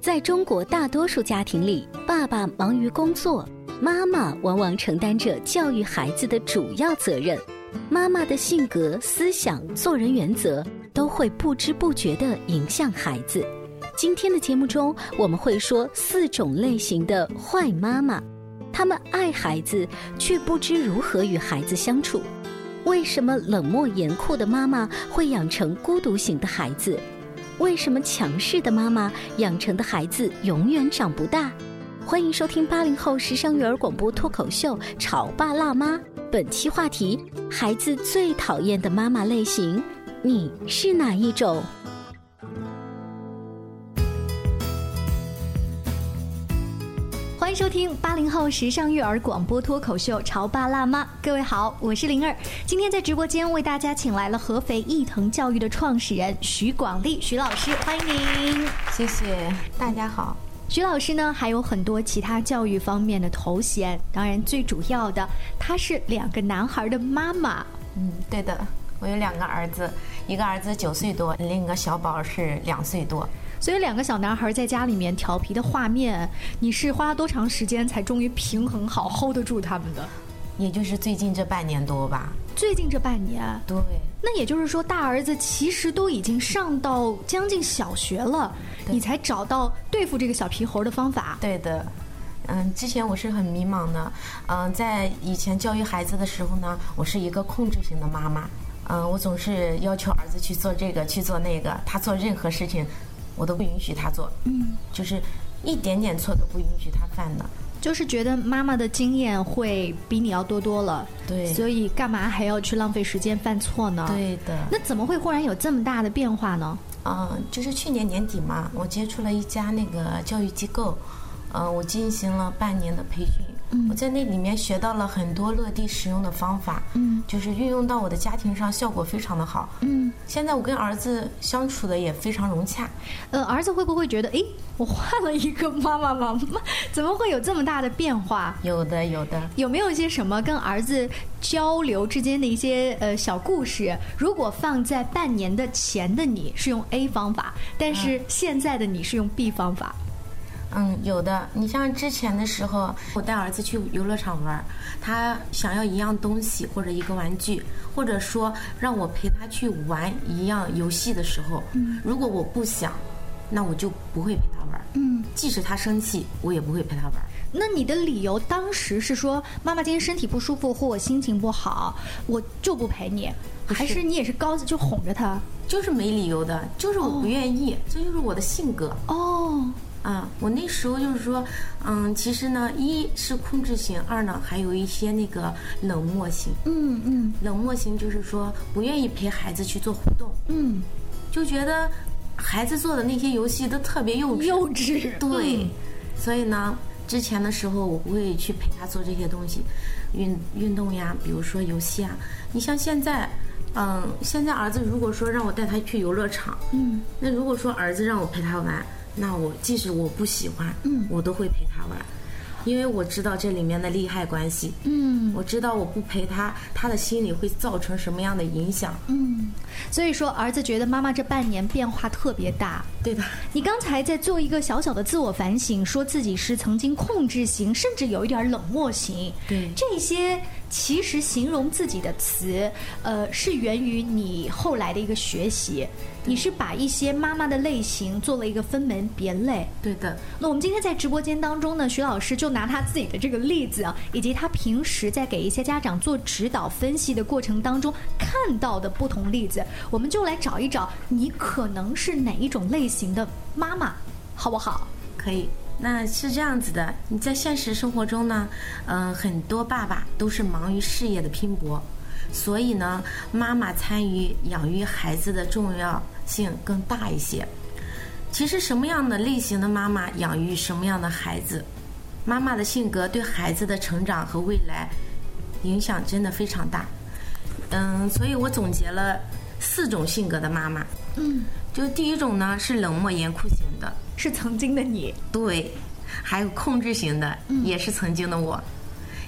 在中国大多数家庭里，爸爸忙于工作。妈妈往往承担着教育孩子的主要责任，妈妈的性格、思想、做人原则都会不知不觉地影响孩子。今天的节目中，我们会说四种类型的坏妈妈，她们爱孩子，却不知如何与孩子相处。为什么冷漠严酷的妈妈会养成孤独型的孩子？为什么强势的妈妈养成的孩子永远长不大？欢迎收听八零后时尚育儿广播脱口秀《潮爸辣妈》，本期话题：孩子最讨厌的妈妈类型，你是哪一种？收听八零后时尚育儿广播脱口秀《潮爸辣妈》，各位好，我是灵儿。今天在直播间为大家请来了合肥易腾教育的创始人徐广利徐老师，欢迎您。谢谢，大家好。徐老师呢，还有很多其他教育方面的头衔，当然最主要的，她是两个男孩的妈妈。嗯，对的，我有两个儿子，一个儿子九岁多，另一个小宝是两岁多。所以两个小男孩在家里面调皮的画面，你是花了多长时间才终于平衡好 hold 得住他们的？也就是最近这半年多吧。最近这半年，对。那也就是说，大儿子其实都已经上到将近小学了，你才找到对付这个小皮猴的方法。对的，嗯，之前我是很迷茫的，嗯，在以前教育孩子的时候呢，我是一个控制型的妈妈，嗯，我总是要求儿子去做这个，去做那个，他做任何事情，我都不允许他做，嗯，就是一点点错都不允许他犯的。就是觉得妈妈的经验会比你要多多了，对，所以干嘛还要去浪费时间犯错呢？对的。那怎么会忽然有这么大的变化呢？嗯，就是去年年底嘛，我接触了一家那个教育机构，嗯，我进行了半年的培训。我在那里面学到了很多落地使用的方法，嗯，就是运用到我的家庭上，效果非常的好，嗯。现在我跟儿子相处的也非常融洽，呃，儿子会不会觉得，哎，我换了一个妈妈吗？怎么会有这么大的变化？有的，有的。有没有一些什么跟儿子交流之间的一些呃小故事？如果放在半年的前的你是用 A 方法，但是现在的你是用 B 方法。嗯，有的。你像之前的时候，我带儿子去游乐场玩，他想要一样东西或者一个玩具，或者说让我陪他去玩一样游戏的时候，如果我不想，那我就不会陪他玩。嗯，即使他生气，我也不会陪他玩。那你的理由当时是说，妈妈今天身体不舒服或我心情不好，我就不陪你，还是你也是高就哄着他？就是没理由的，就是我不愿意，这就是我的性格。哦。啊，我那时候就是说，嗯，其实呢，一是控制型，二呢还有一些那个冷漠型。嗯嗯，冷漠型就是说不愿意陪孩子去做互动。嗯，就觉得孩子做的那些游戏都特别幼稚。幼稚。对，所以呢，之前的时候我不会去陪他做这些东西，运运动呀，比如说游戏啊。你像现在，嗯，现在儿子如果说让我带他去游乐场，嗯，那如果说儿子让我陪他玩。那我即使我不喜欢，嗯，我都会陪他玩，因为我知道这里面的利害关系，嗯，我知道我不陪他，他的心里会造成什么样的影响，嗯，所以说儿子觉得妈妈这半年变化特别大，对的。你刚才在做一个小小的自我反省，说自己是曾经控制型，甚至有一点冷漠型，对，这些其实形容自己的词，呃，是源于你后来的一个学习。你是把一些妈妈的类型做了一个分门别类。对的。那我们今天在直播间当中呢，徐老师就拿他自己的这个例子啊，以及他平时在给一些家长做指导分析的过程当中看到的不同例子，我们就来找一找你可能是哪一种类型的妈妈，好不好？可以。那是这样子的，你在现实生活中呢，嗯，很多爸爸都是忙于事业的拼搏，所以呢，妈妈参与养育孩子的重要性更大一些。其实什么样的类型的妈妈养育什么样的孩子，妈妈的性格对孩子的成长和未来影响真的非常大。嗯，所以我总结了四种性格的妈妈。嗯，就第一种呢是冷漠严酷型的。是曾经的你，对，还有控制型的，也是曾经的我，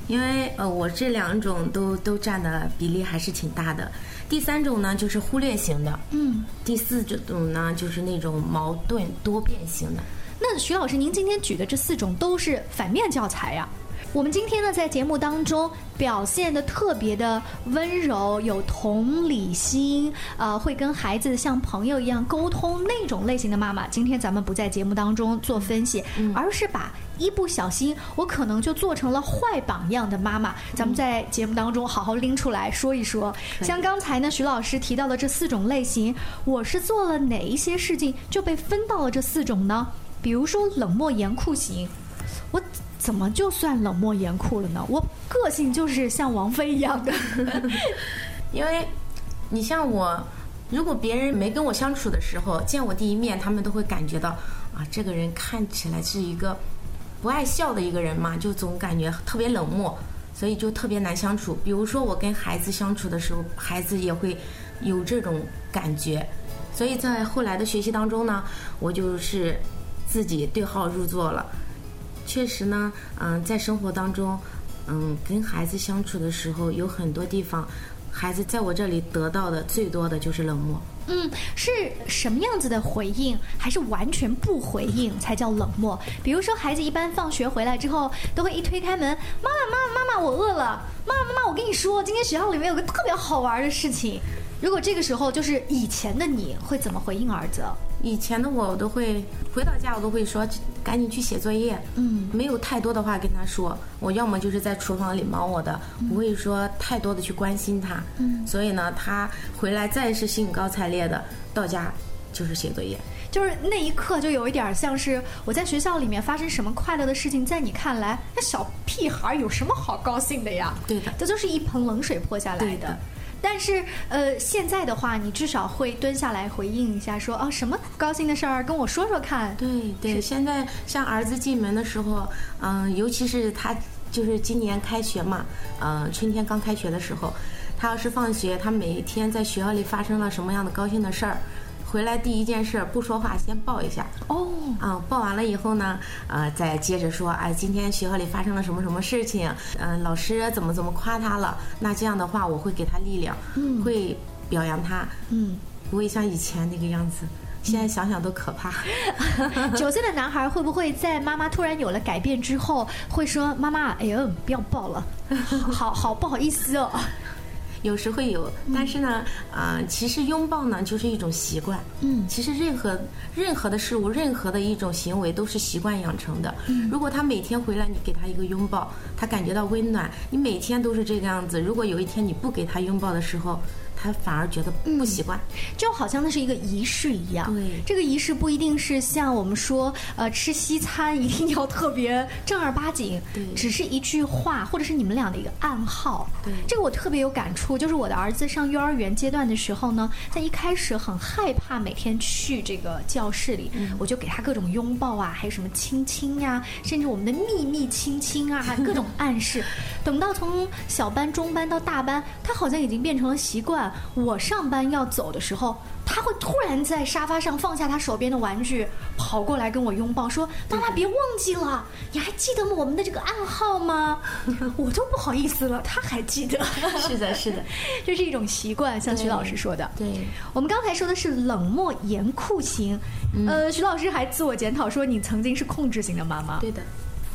因为呃，我这两种都都占的比例还是挺大的。第三种呢，就是忽略型的，嗯，第四种呢，就是那种矛盾多变型的。那徐老师，您今天举的这四种都是反面教材呀。我们今天呢，在节目当中表现的特别的温柔，有同理心，呃，会跟孩子像朋友一样沟通那种类型的妈妈，今天咱们不在节目当中做分析，而是把一不小心我可能就做成了坏榜样的妈妈，咱们在节目当中好好拎出来说一说。像刚才呢，徐老师提到的这四种类型，我是做了哪一些事情就被分到了这四种呢？比如说冷漠严酷型，我。怎么就算冷漠严酷了呢？我个性就是像王菲一样的，因为，你像我，如果别人没跟我相处的时候，见我第一面，他们都会感觉到啊，这个人看起来是一个不爱笑的一个人嘛，就总感觉特别冷漠，所以就特别难相处。比如说我跟孩子相处的时候，孩子也会有这种感觉，所以在后来的学习当中呢，我就是自己对号入座了。确实呢，嗯，在生活当中，嗯，跟孩子相处的时候，有很多地方，孩子在我这里得到的最多的就是冷漠。嗯，是什么样子的回应，还是完全不回应才叫冷漠？比如说，孩子一般放学回来之后，都会一推开门，妈妈，妈妈，妈妈，我饿了。妈妈，妈妈，我跟你说，今天学校里面有个特别好玩的事情。如果这个时候就是以前的你会怎么回应儿子？以前的我，我都会回到家，我都会说赶紧去写作业。嗯，没有太多的话跟他说，我要么就是在厨房里忙我的，不会说太多的去关心他。嗯，所以呢，他回来再是兴高采烈的，到家就是写作业。就是那一刻，就有一点像是我在学校里面发生什么快乐的事情，在你看来，那小屁孩有什么好高兴的呀？对的，这就是一盆冷水泼下来的。但是，呃，现在的话，你至少会蹲下来回应一下，说啊，什么高兴的事儿，跟我说说看。对对，现在像儿子进门的时候，嗯，尤其是他就是今年开学嘛，嗯，春天刚开学的时候，他要是放学，他每一天在学校里发生了什么样的高兴的事儿。回来第一件事不说话，先抱一下。哦，啊，抱完了以后呢，呃，再接着说，哎，今天学校里发生了什么什么事情？嗯，老师怎么怎么夸他了？那这样的话，我会给他力量，会表扬他。嗯，不会像以前那个样子。现在想想都可怕。九岁的男孩会不会在妈妈突然有了改变之后，会说：“妈妈，哎呦，不要抱了，好好不好意思哦。”有时会有，但是呢，啊，其实拥抱呢就是一种习惯。嗯，其实任何任何的事物，任何的一种行为都是习惯养成的。嗯，如果他每天回来，你给他一个拥抱，他感觉到温暖。你每天都是这个样子，如果有一天你不给他拥抱的时候，他反而觉得不习惯，就好像那是一个仪式一样。对，这个仪式不一定是像我们说，呃，吃西餐一定要特别正儿八经。对，只是一句话，或者是你们俩的一个暗号。对，这个我特别有感触。就是我的儿子上幼儿园阶段的时候呢，在一开始很害怕每天去这个教室里，我就给他各种拥抱啊，还有什么亲亲呀，甚至我们的秘密亲亲啊，各种暗示。等到从小班、中班到大班，他好像已经变成了习惯。我上班要走的时候，他会突然在沙发上放下他手边的玩具，跑过来跟我拥抱，说：“妈妈，别忘记了，你还记得我们的这个暗号吗？” 我都不好意思了，他还记得。是的，是的，这是一种习惯，像徐老师说的。对，我们刚才说的是冷漠严酷型，呃，徐老师还自我检讨说你曾经是控制型的妈妈。对的。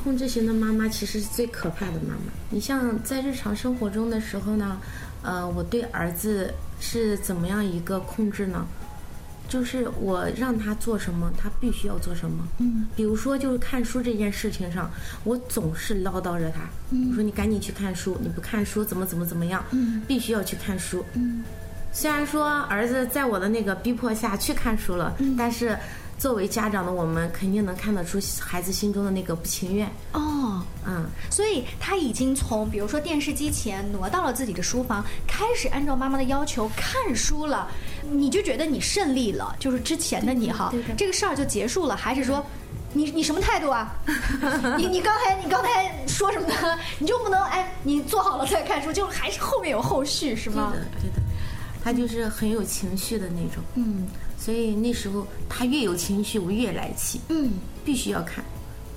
控制型的妈妈其实是最可怕的妈妈。你像在日常生活中的时候呢，呃，我对儿子是怎么样一个控制呢？就是我让他做什么，他必须要做什么。嗯，比如说就是看书这件事情上，我总是唠叨着他，我说你赶紧去看书，你不看书怎么怎么怎么样？嗯，必须要去看书。嗯，虽然说儿子在我的那个逼迫下去看书了，但是。作为家长的我们，肯定能看得出孩子心中的那个不情愿。哦，嗯，所以他已经从比如说电视机前挪到了自己的书房，开始按照妈妈的要求看书了。你就觉得你胜利了，就是之前的你哈，这个事儿就结束了，还是说，你你什么态度啊？你你刚才你刚才说什么呢？你就不能哎，你做好了再看书，就还是后面有后续是吗？对的，对的，他就是很有情绪的那种。嗯。所以那时候他越有情绪，我越来气。嗯，必须要看，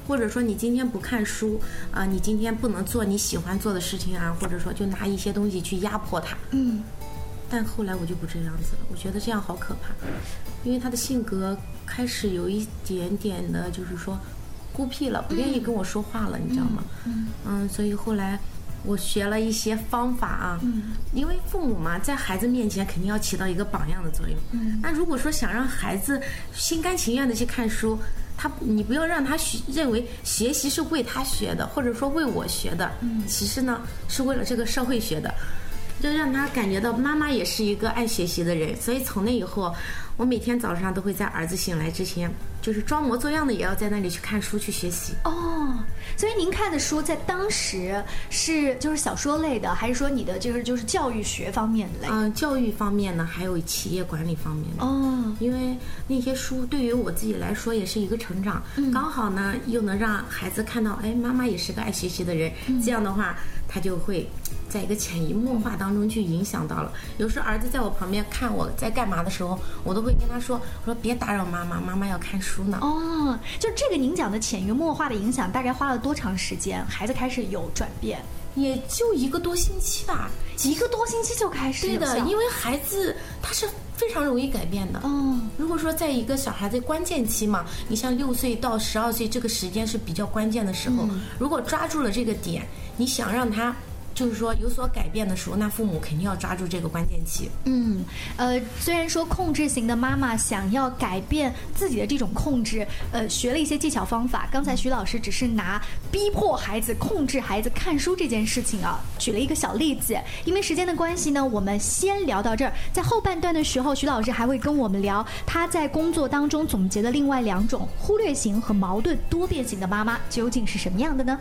或者说你今天不看书啊，你今天不能做你喜欢做的事情啊，或者说就拿一些东西去压迫他。嗯，但后来我就不这样子了，我觉得这样好可怕，因为他的性格开始有一点点的，就是说孤僻了，不愿意跟我说话了，你知道吗？嗯，嗯，所以后来。我学了一些方法啊，因为父母嘛，在孩子面前肯定要起到一个榜样的作用。那如果说想让孩子心甘情愿的去看书，他你不要让他学认为学习是为他学的，或者说为我学的，其实呢是为了这个社会学的，就让他感觉到妈妈也是一个爱学习的人。所以从那以后。我每天早上都会在儿子醒来之前，就是装模作样的也要在那里去看书去学习。哦，所以您看的书在当时是就是小说类的，还是说你的就是就是教育学方面的类？嗯，教育方面呢，还有企业管理方面的。哦，因为那些书对于我自己来说也是一个成长，刚好呢又能让孩子看到，哎，妈妈也是个爱学习的人。这样的话，他就会在一个潜移默化当中去影响到了。有时候儿子在我旁边看我在干嘛的时候，我都会。跟他说：“我说别打扰妈妈，妈妈要看书呢。”哦，就这个您讲的潜移默化的影响，大概花了多长时间？孩子开始有转变，也就一个多星期吧，一个多星期就开始。对的，因为孩子他是非常容易改变的。嗯，如果说在一个小孩子关键期嘛，你像六岁到十二岁这个时间是比较关键的时候，如果抓住了这个点，你想让他。就是说有所改变的时候，那父母肯定要抓住这个关键期。嗯，呃，虽然说控制型的妈妈想要改变自己的这种控制，呃，学了一些技巧方法。刚才徐老师只是拿逼迫孩子、控制孩子看书这件事情啊，举了一个小例子。因为时间的关系呢，我们先聊到这儿。在后半段的时候，徐老师还会跟我们聊他在工作当中总结的另外两种忽略型和矛盾多变型的妈妈究竟是什么样的呢？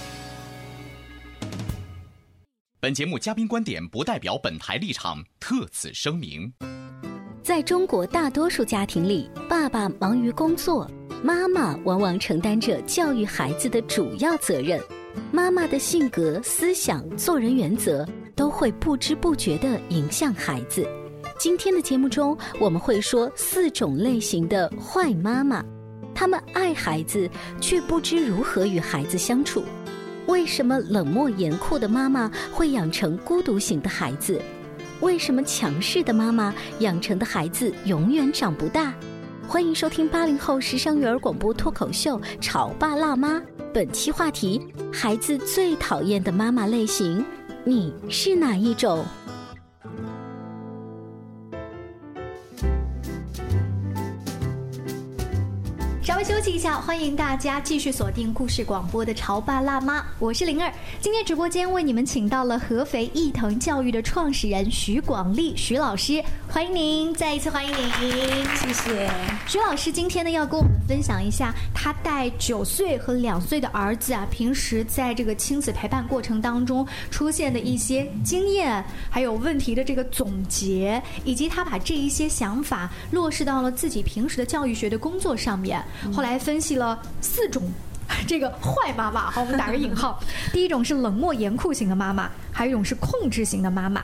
本节目嘉宾观点不代表本台立场，特此声明。在中国大多数家庭里，爸爸忙于工作，妈妈往往承担着教育孩子的主要责任。妈妈的性格、思想、做人原则都会不知不觉地影响孩子。今天的节目中，我们会说四种类型的坏妈妈，他们爱孩子，却不知如何与孩子相处。为什么冷漠严酷的妈妈会养成孤独型的孩子？为什么强势的妈妈养成的孩子永远长不大？欢迎收听八零后时尚育儿广播脱口秀《潮爸辣妈》，本期话题：孩子最讨厌的妈妈类型，你是哪一种？记一下，欢迎大家继续锁定故事广播的《潮爸辣妈》，我是灵儿。今天直播间为你们请到了合肥易腾教育的创始人徐广利徐老师，欢迎您，再一次欢迎您，谢谢。徐老师今天呢要跟我们分享一下他带九岁和两岁的儿子啊，平时在这个亲子陪伴过程当中出现的一些经验，还有问题的这个总结，以及他把这一些想法落实到了自己平时的教育学的工作上面。后来分析了四种这个坏妈妈，好，我们打个引号。第一种是冷漠严酷型的妈妈，还有一种是控制型的妈妈。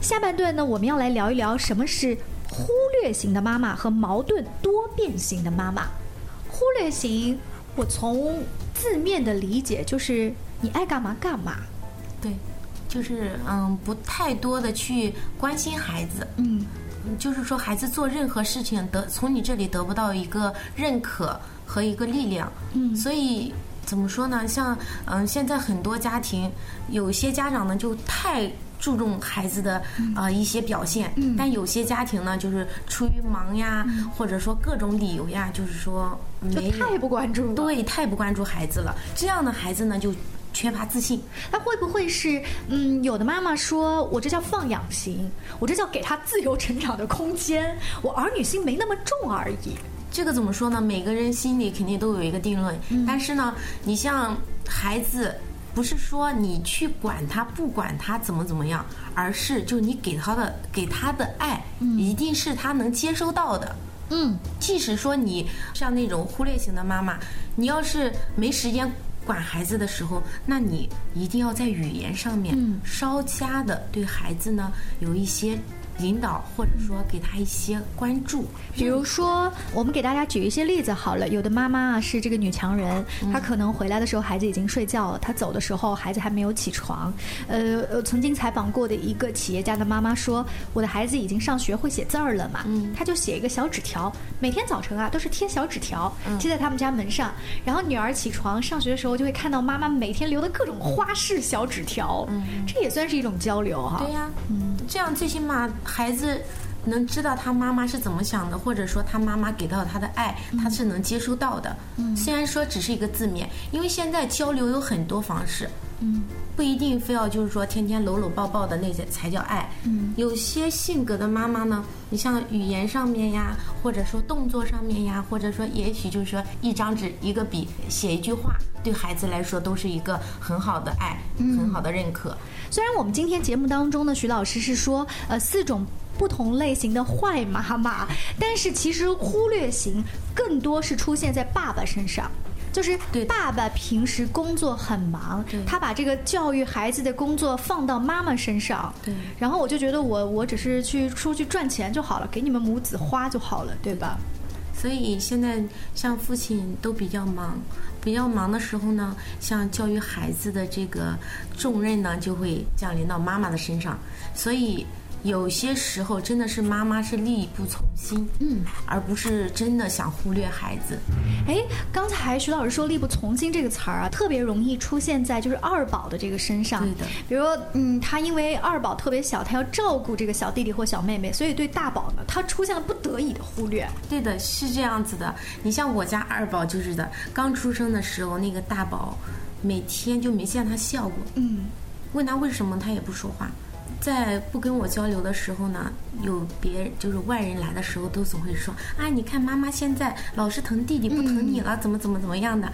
下半段呢，我们要来聊一聊什么是忽略型的妈妈和矛盾多变型的妈妈。忽略型，我从字面的理解就是你爱干嘛干嘛。对，就是嗯，不太多的去关心孩子。嗯。就是说，孩子做任何事情得从你这里得不到一个认可和一个力量，嗯，所以怎么说呢？像嗯，现在很多家庭，有些家长呢就太注重孩子的啊一些表现，嗯，但有些家庭呢就是出于忙呀，或者说各种理由呀，就是说没太不关注，对，太不关注孩子了。这样的孩子呢就。缺乏自信，那会不会是嗯？有的妈妈说我这叫放养型，我这叫给他自由成长的空间，我儿女心没那么重而已。这个怎么说呢？每个人心里肯定都有一个定论，但是呢，你像孩子，不是说你去管他不管他怎么怎么样，而是就你给他的给他的爱，一定是他能接收到的。嗯，即使说你像那种忽略型的妈妈，你要是没时间。管孩子的时候，那你一定要在语言上面稍加的对孩子呢有一些。引导或者说给他一些关注，比如说我们给大家举一些例子好了。有的妈妈啊是这个女强人，她可能回来的时候孩子已经睡觉了，她走的时候孩子还没有起床。呃呃，曾经采访过的一个企业家的妈妈说：“我的孩子已经上学会写字儿了嘛，她就写一个小纸条，每天早晨啊都是贴小纸条贴在他们家门上。然后女儿起床上学的时候就会看到妈妈每天留的各种花式小纸条，这也算是一种交流哈。对呀，嗯，这样最起码。孩子能知道他妈妈是怎么想的，或者说他妈妈给到他的爱，他是能接收到的。虽然说只是一个字面，因为现在交流有很多方式，不一定非要就是说天天搂搂抱抱的那些才叫爱。有些性格的妈妈呢，你像语言上面呀，或者说动作上面呀，或者说也许就是说一张纸一个笔写一句话，对孩子来说都是一个很好的爱，很好的认可。虽然我们今天节目当中呢，徐老师是说，呃，四种不同类型的坏妈妈，但是其实忽略型更多是出现在爸爸身上，就是爸爸平时工作很忙，他把这个教育孩子的工作放到妈妈身上，对，然后我就觉得我我只是去出去赚钱就好了，给你们母子花就好了，对吧？所以现在像父亲都比较忙，比较忙的时候呢，像教育孩子的这个重任呢，就会降临到妈妈的身上，所以。有些时候真的是妈妈是力不从心，嗯，而不是真的想忽略孩子。哎，刚才徐老师说“力不从心”这个词儿啊，特别容易出现在就是二宝的这个身上。对的，比如嗯，他因为二宝特别小，他要照顾这个小弟弟或小妹妹，所以对大宝呢，他出现了不得已的忽略。对的，是这样子的。你像我家二宝就是的，刚出生的时候，那个大宝每天就没见他笑过。嗯，问他为什么，他也不说话。在不跟我交流的时候呢，有别就是外人来的时候，都总会说啊，你看妈妈现在老是疼弟弟不疼你了，怎么怎么怎么样的，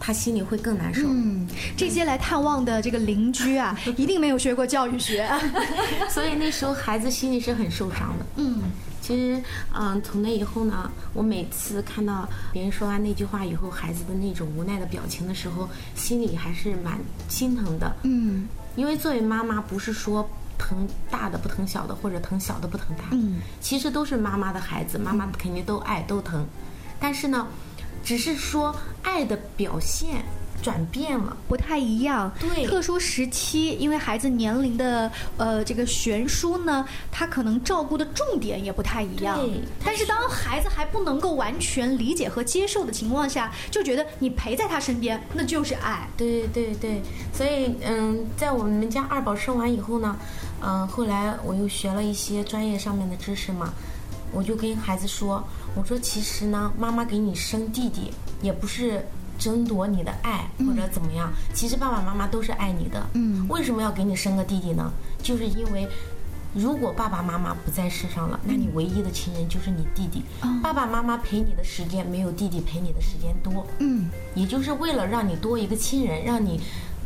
他心里会更难受。嗯，这些来探望的这个邻居啊，一定没有学过教育学，所以那时候孩子心里是很受伤的。嗯，其实嗯，从那以后呢，我每次看到别人说完那句话以后，孩子的那种无奈的表情的时候，心里还是蛮心疼的。嗯，因为作为妈妈，不是说。疼大的不疼小的，或者疼小的不疼大的，嗯，其实都是妈妈的孩子，妈妈肯定都爱都疼，但是呢，只是说爱的表现。转变了，不太一样。对，特殊时期，因为孩子年龄的呃这个悬殊呢，他可能照顾的重点也不太一样。对。但是当孩子还不能够完全理解和接受的情况下，就觉得你陪在他身边，那就是爱。对对对。所以嗯，在我们家二宝生完以后呢，嗯，后来我又学了一些专业上面的知识嘛，我就跟孩子说，我说其实呢，妈妈给你生弟弟也不是争夺你的爱或者怎么样，其实爸爸妈妈都是爱你的。嗯为什么要给你生个弟弟呢？就是因为。如果爸爸妈妈不在世上了，那你唯一的亲人就是你弟弟。爸爸妈妈陪你的时间没有弟弟陪你的时间多。嗯也就是为了让你多一个亲人，让你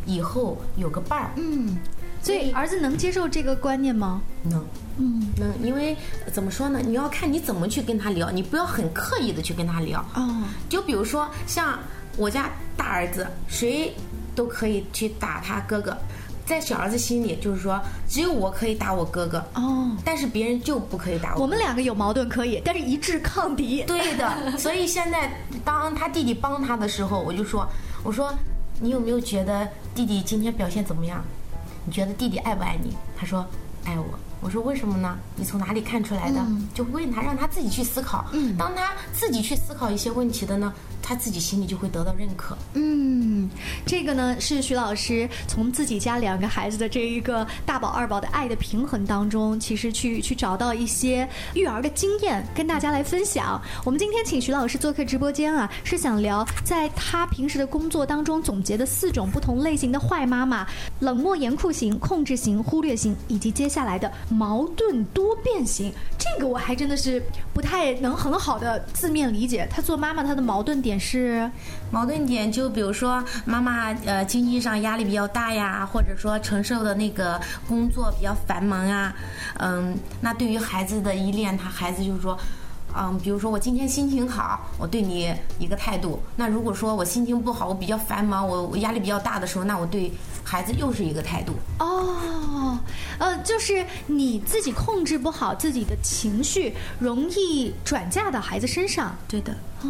以后有个伴儿。嗯，所以儿子能接受这个观念吗？能，嗯能，因为呃怎么说呢？你要看你怎么去跟他聊，你不要很刻意的去跟他聊。哦，就比如说像我家大儿子，谁都可以去打他哥哥，在小儿子心里就是说，只有我可以打我哥哥，哦，但是别人就不可以打我。我们两个有矛盾可以，但是一致抗敌。对的，所以现在当他弟弟帮他的时候，我就说，我说你有没有觉得弟弟今天表现怎么样？你觉得弟弟爱不爱你？他说爱我。我说为什么呢？你从哪里看出来的？就问他，让他自己去思考。嗯当他自己去思考一些问题的呢，他自己心里就会得到认可。嗯，这个呢是徐老师从自己家两个孩子的这一个大宝二宝的爱的平衡当中，其实去去找到一些育儿的经验，跟大家来分享。我们今天请徐老师做客直播间啊，是想聊在他平时的工作当中总结的四种不同类型的坏妈妈：冷漠严酷型、控制型、忽略型，以及接下来的矛盾多变形。这个我还真的是不太能很好的字面理解。她做妈妈，她的矛盾点是。矛盾点就比如说妈妈呃经济上压力比较大呀，或者说承受的那个工作比较繁忙啊，嗯，那对于孩子的依恋，他孩子就是说。嗯，比如说我今天心情好，我对你一个态度。那如果说我心情不好，我比较繁忙，我我压力比较大的时候，那我对孩子又是一个态度。哦，呃，就是你自己控制不好自己的情绪，容易转嫁到孩子身上。对的。哦。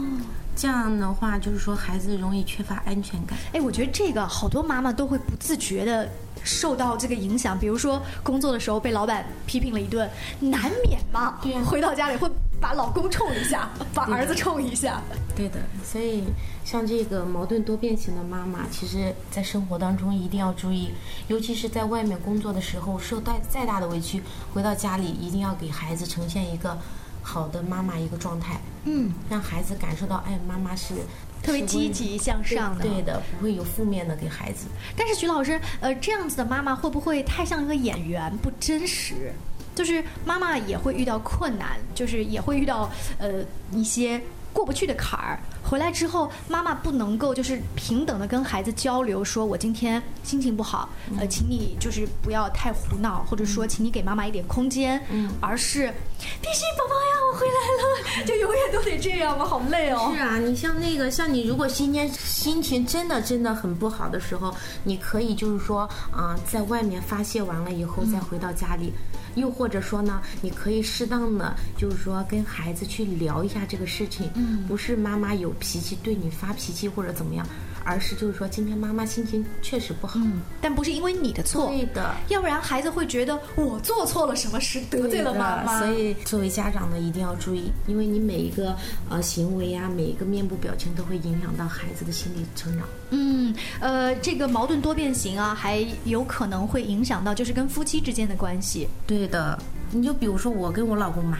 这样的话，就是说孩子容易缺乏安全感。哎，我觉得这个好多妈妈都会不自觉的受到这个影响。比如说工作的时候被老板批评了一顿，难免嘛。对呀、回到家里会把老公冲一下，把儿子冲一下。对的，所以像这个矛盾多变型的妈妈，其实在生活当中一定要注意，尤其是在外面工作的时候，受到再大的委屈，回到家里一定要给孩子呈现一个好的妈妈一个状态。嗯，让孩子感受到，哎，妈妈是特别积极向上的。对的，不会有负面的给孩子。但是徐老师，呃，这样子的妈妈会不会太像一个演员，不真实？就是妈妈也会遇到困难，就是也会遇到呃一些过不去的坎儿。回来之后，妈妈不能够就是平等的跟孩子交流，说我今天心情不好，呃，请你就是不要太胡闹，或者说请你给妈妈一点空间，嗯，而是必须宝宝呀，我回来了，就永远都得这样吗？好累哦。是啊，你像那个，像你如果今天心情真的真的很不好的时候，你可以就是说啊、呃，在外面发泄完了以后再回到家里。嗯又或者说呢，你可以适当的，就是说跟孩子去聊一下这个事情，嗯，不是妈妈有脾气对你发脾气或者怎么样，而是就是说今天妈妈心情确实不好，嗯，但不是因为你的错，对的，要不然孩子会觉得我做错了什么事，得罪了妈妈。所以作为家长呢，一定要注意，因为你每一个呃行为呀、啊，每一个面部表情都会影响到孩子的心理成长。嗯，呃，这个矛盾多变型啊，还有可能会影响到就是跟夫妻之间的关系。对的，你就比如说我跟我老公嘛，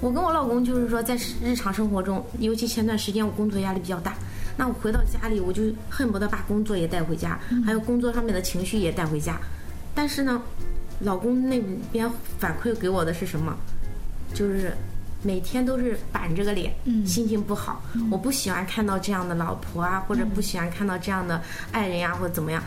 我跟我老公就是说在日常生活中，尤其前段时间我工作压力比较大，那我回到家里我就恨不得把工作也带回家，嗯、还有工作上面的情绪也带回家。但是呢，老公那边反馈给我的是什么？就是。每天都是板着个脸，嗯、心情不好、嗯。我不喜欢看到这样的老婆啊，或者不喜欢看到这样的爱人呀、啊，或者怎么样。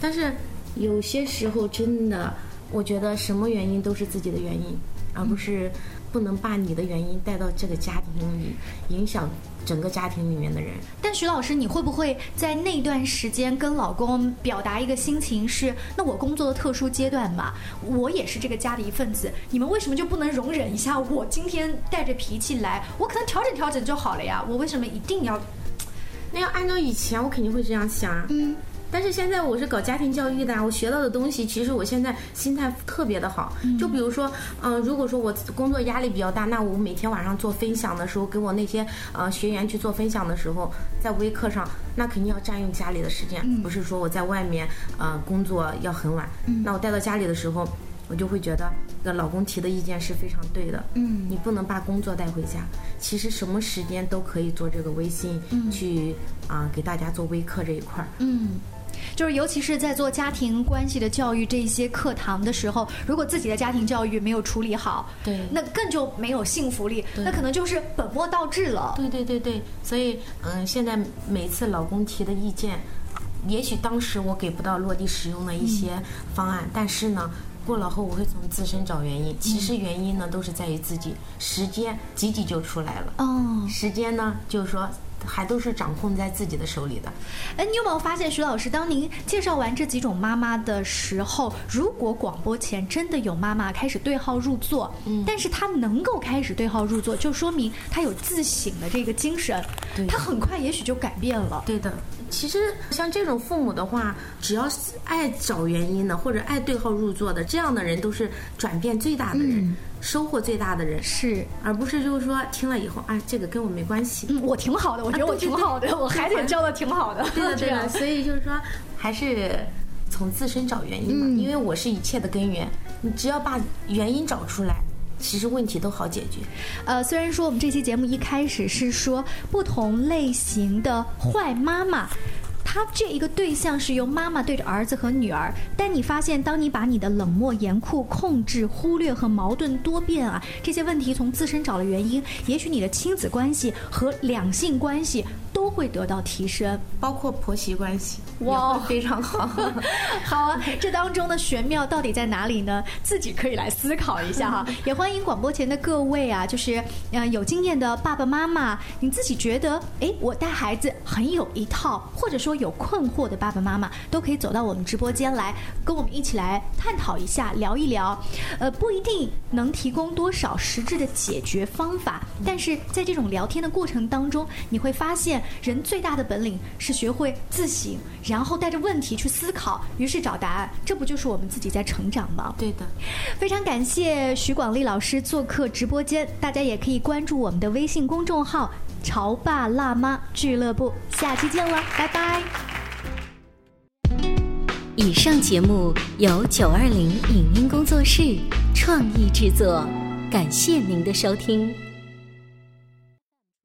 但是有些时候真的，我觉得什么原因都是自己的原因，而不是不能把你的原因带到这个家庭里，影响整个家庭里面的人。但徐老师，你会不会在那段时间跟老公表达一个心情是：那我工作的特殊阶段吧，我也是这个家的一份子，你们为什么就不能容忍一下？我今天带着脾气来，我可能调整调整就好了呀。我为什么一定要？那要按照以前，我肯定会这样想。嗯。但是现在我是搞家庭教育的，我学到的东西，其实我现在心态特别的好。就比如说，嗯、呃，如果说我工作压力比较大，那我每天晚上做分享的时候，给我那些呃学员去做分享的时候，在微课上，那肯定要占用家里的时间，嗯、不是说我在外面呃工作要很晚。嗯、那我带到家里的时候。我就会觉得，呃老公提的意见是非常对的。嗯你不能把工作带回家，其实什么时间都可以做这个微信，去啊、给大家做微课这一块儿。嗯。就是，尤其是在做家庭关系的教育这些课堂的时候，如果自己的家庭教育没有处理好，对那更就没有幸福力，那可能就是本末倒置了。对对对对，所以嗯，现在每次老公提的意见，也许当时我给不到落地使用的一些方案，但是呢。过了后，我会从自身找原因。其实原因呢，都是在于自己，时间挤挤就出来了。哦，时间呢，就是说，还都是掌控在自己的手里的。哎，你有没有发现，徐老师，当您介绍完这几种妈妈的时候，如果广播前真的有妈妈开始对号入座，嗯，但是她能够开始对号入座，就说明她有自省的这个精神，对她很快也许就改变了。对的，其实像这种父母的话，只要是爱找原因的，或者爱对号入座的，这样的人都是转变最大的人，收获最大的人，是，而不是就是说听了以后啊，这个跟我没关系。嗯，我挺好的，我觉得我啊对对对挺好的，我孩子也教的挺好的。对的，对的，所以就是说，还是从自身找原因嘛，因为我是一切的根源。你只要把原因找出来，其实问题都好解决。呃，虽然说我们这期节目一开始是说不同类型的坏妈妈。他这一个对象是由妈妈对着儿子和女儿，但你发现，当你把你的冷漠、严酷、控制、忽略和矛盾多变啊这些问题从自身找了原因，也许你的亲子关系和两性关系都会得到提升。包括婆媳关系，哇非常好。好啊，这当中的玄妙到底在哪里呢？自己可以来思考一下哈。也欢迎广播前的各位啊，就是呃有经验的爸爸妈妈，你自己觉得哎，我带孩子很有一套，或者说有困惑的爸爸妈妈，都可以走到我们直播间来，跟我们一起来探讨一下，聊一聊。呃，不一定能提供多少实质的解决方法，但是在这种聊天的过程当中，你会发现人最大的本领是学会自省，然后带着问题去思考，于是找答案。这不就是我们自己在成长吗？对的，非常感谢徐广利老师做客直播间，大家也可以关注我们的微信公众号“潮爸辣妈俱乐部”。下期见了，拜拜。以上节目由九二零影音工作室创意制作，感谢您的收听。